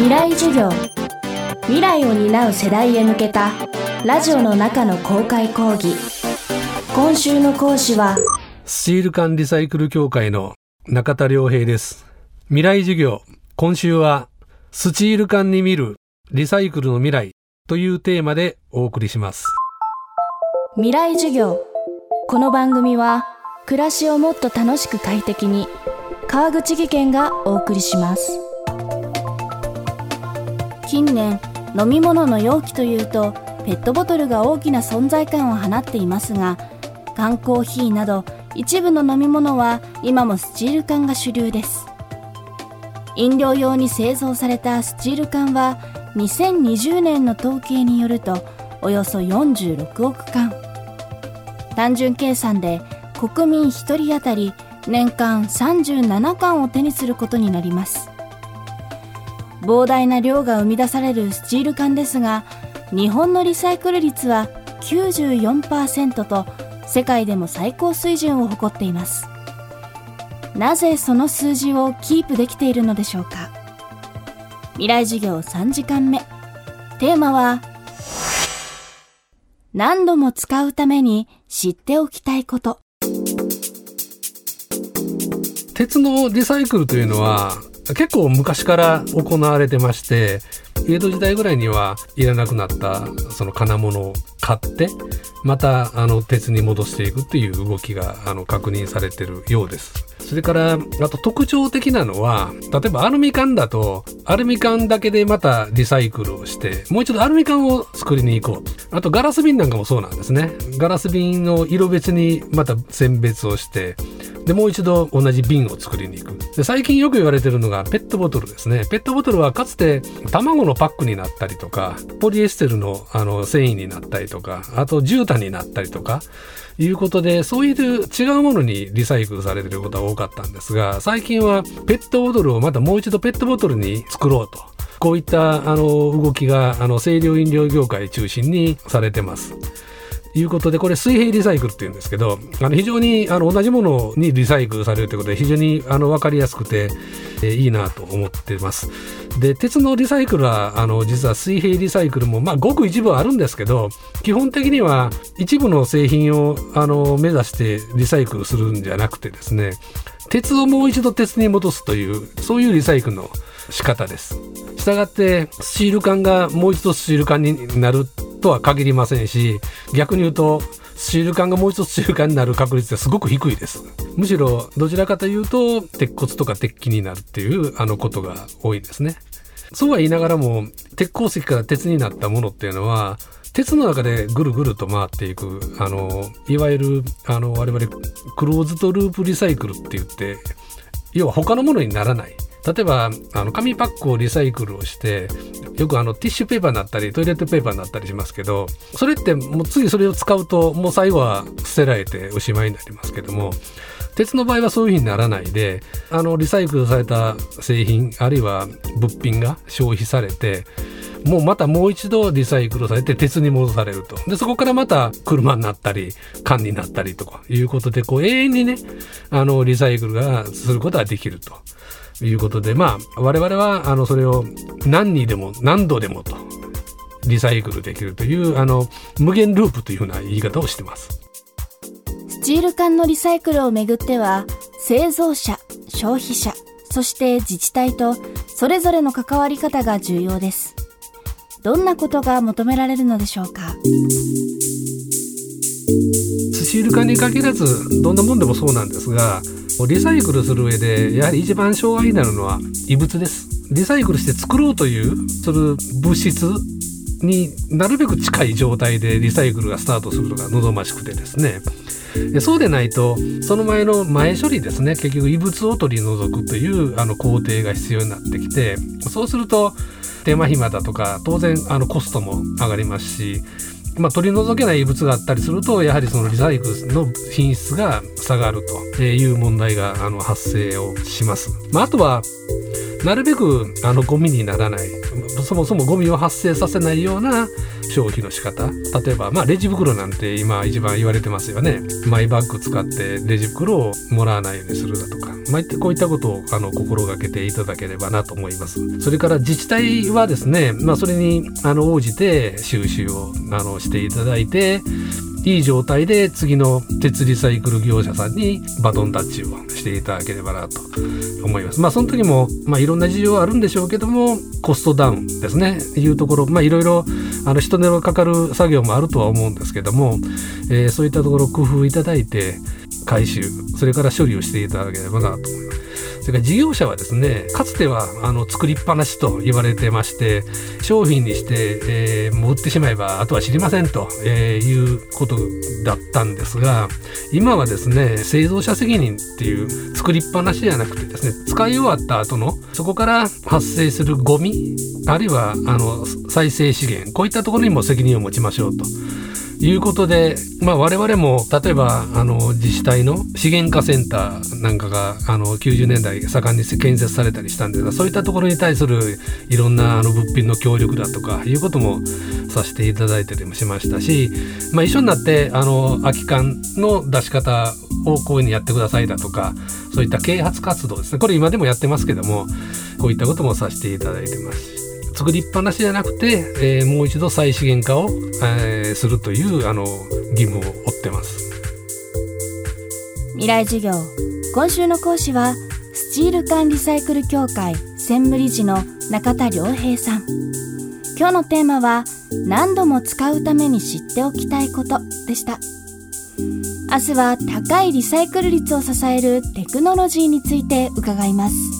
未来授業。未来を担う世代へ向けたラジオの中の公開講義。今週の講師はスチール缶リサイクル協会の中田良平です。未来授業。今週はスチール缶に見るリサイクルの未来というテーマでお送りします。未来授業。この番組は暮らしをもっと楽しく快適に川口義賢がお送りします近年飲み物の容器というとペットボトルが大きな存在感を放っていますが缶コーヒーなど一部の飲み物は今もスチール缶が主流です。飲料用に製造されたスチール缶は2020年の統計によるとおよそ46億缶。単純計算で国民1人当たり年間37缶を手にすることになります。膨大な量が生み出されるスチール缶ですが日本のリサイクル率は94%と世界でも最高水準を誇っています。なぜその数字をキープできているのでしょうか？未来授業3時間目。テーマは何度も使うために知っておきたいこと。鉄のリサイクルというのは結構昔から行われてまして江戸時代ぐらいにはいらなくなったその金物を買ってまたあの鉄に戻していくっていう動きがあの確認されてるようです。それからあと特徴的なのは例えばアルミ缶だとアルミ缶だけでまたリサイクルをしてもう一度アルミ缶を作りに行こうあとガラス瓶なんかもそうなんですねガラス瓶の色別にまた選別をしてでもう一度同じ瓶を作りに行く。で最近よく言われてるのがペットボトルですね。ペットボトルはかつて卵のパックになったりとかポリエステルのあの繊維になったりとかあと絨毯になったりとかいうことでそういう違うものにリサイクルされてることが多かったんですが最近はペットボトルをまたもう一度ペットボトルに作ろうと。こういったあの動きがあの清涼飲料業界中心にされてます。いうことで、これ水平リサイクルっていうんですけど、あの非常にあの同じものにリサイクルされるということで、非常にあの分かりやすくて、えー、いいなと思ってます。で、鉄のリサイクルは、あの、実は水平リサイクルも、まあ、ごく一部あるんですけど、基本的には一部の製品を、あの、目指してリサイクルするんじゃなくてですね、鉄をもう一度鉄に戻すという、そういうリサイクルの仕方です。したがって、スチール缶がもう一度スチール缶になるとは限りませんし逆に言うとスチール缶がもう一つスチール缶になる確率はすごく低いです。むしろどちらかというと鉄骨とか鉄器になるっていうあのことが多いですね。そうは言いながらも鉄鉱石から鉄になったものっていうのは鉄の中でぐるぐると回っていくあのいわゆるあの我々クローズドループリサイクルって言って要は他のものにならない。例えばあの紙パックをリサイクルをしてよくあのティッシュペーパーになったりトイレットペーパーになったりしますけどそれってもう次それを使うともう最後は捨てられておしまいになりますけども鉄の場合はそういうふうにならないであのリサイクルされた製品あるいは物品が消費されてもうまたもう一度リサイクルされて鉄に戻されると。で、そこからまた車になったり、缶になったりとかいうことで、こう永遠にね、あの、リサイクルがすることができると。いうことで、まあ、我々は、あの、それを何にでも何度でもと、リサイクルできるという、あの、無限ループというふうな言い方をしてます。スチール缶のリサイクルをめぐっては、製造者、消費者、そして自治体と、それぞれの関わり方が重要です。どんなことが求められるのでしょうか？スチール缶に限らず、どんなもんでもそうなんですが、リサイクルする上でやはり一番障害になるのは異物です。リサイクルして作ろうというする物質になるべく近い状態でリサイクルがスタートするのが望ましくてですね。そうでないとその前の前処理ですね。結局異物を取り除くというあの工程が必要になってきてそうすると手間暇だとか当然あのコストも上がりますしまあ、取り除けない異物があったりするとやはりそのリサイクルの品質が下がるという問題があの発生をします。まあ、あとはなるべくあのゴミにならない。そもそもゴミを発生させないような消費の仕方。例えば、まあ、レジ袋なんて今一番言われてますよね。マイバッグ使ってレジ袋をもらわないようにするだとか、まあ、こういったことをあの心がけていただければなと思います。それから自治体はですね、まあ、それにあの応じて収集をあのしていただいていい状態で次の鉄リサイクル業者さんにバトンタッチをしていただければなと思います。まあその時も、まあいろんな事情はあるんでしょうけども、コストダウンですね、いうところ、まあいろいろあの人手がかかる作業もあるとは思うんですけども、えー、そういったところ工夫いただいて、回収、それから処理をしていただければなと思います。それから事業者はですねかつてはあの作りっぱなしと言われてまして商品にして、えー、もう売ってしまえばあとは知りませんと、えー、いうことだったんですが今はですね製造者責任っていう作りっぱなしじゃなくてですね使い終わった後のそこから発生するゴミあるいはあの再生資源こういったところにも責任を持ちましょうと。いうことで、まあ、我々も例えばあの自治体の資源化センターなんかがあの90年代盛んに建設されたりしたんですがそういったところに対するいろんなあの物品の協力だとかいうこともさせていただいたりもしましたし、まあ、一緒になってあの空き缶の出し方をこういうふうにやってくださいだとかそういった啓発活動ですね。これ今でもやってますけどもこういったこともさせていただいてます。作りっぱなしじゃなくて、えー、もう一度再資源化を、えー、するというあの義務を負ってます。未来授業今週の講師はスチール缶リサイクル協会専務理事の中田良平さん。今日のテーマは何度も使うために知っておきたいことでした。明日は高いリサイクル率を支えるテクノロジーについて伺います。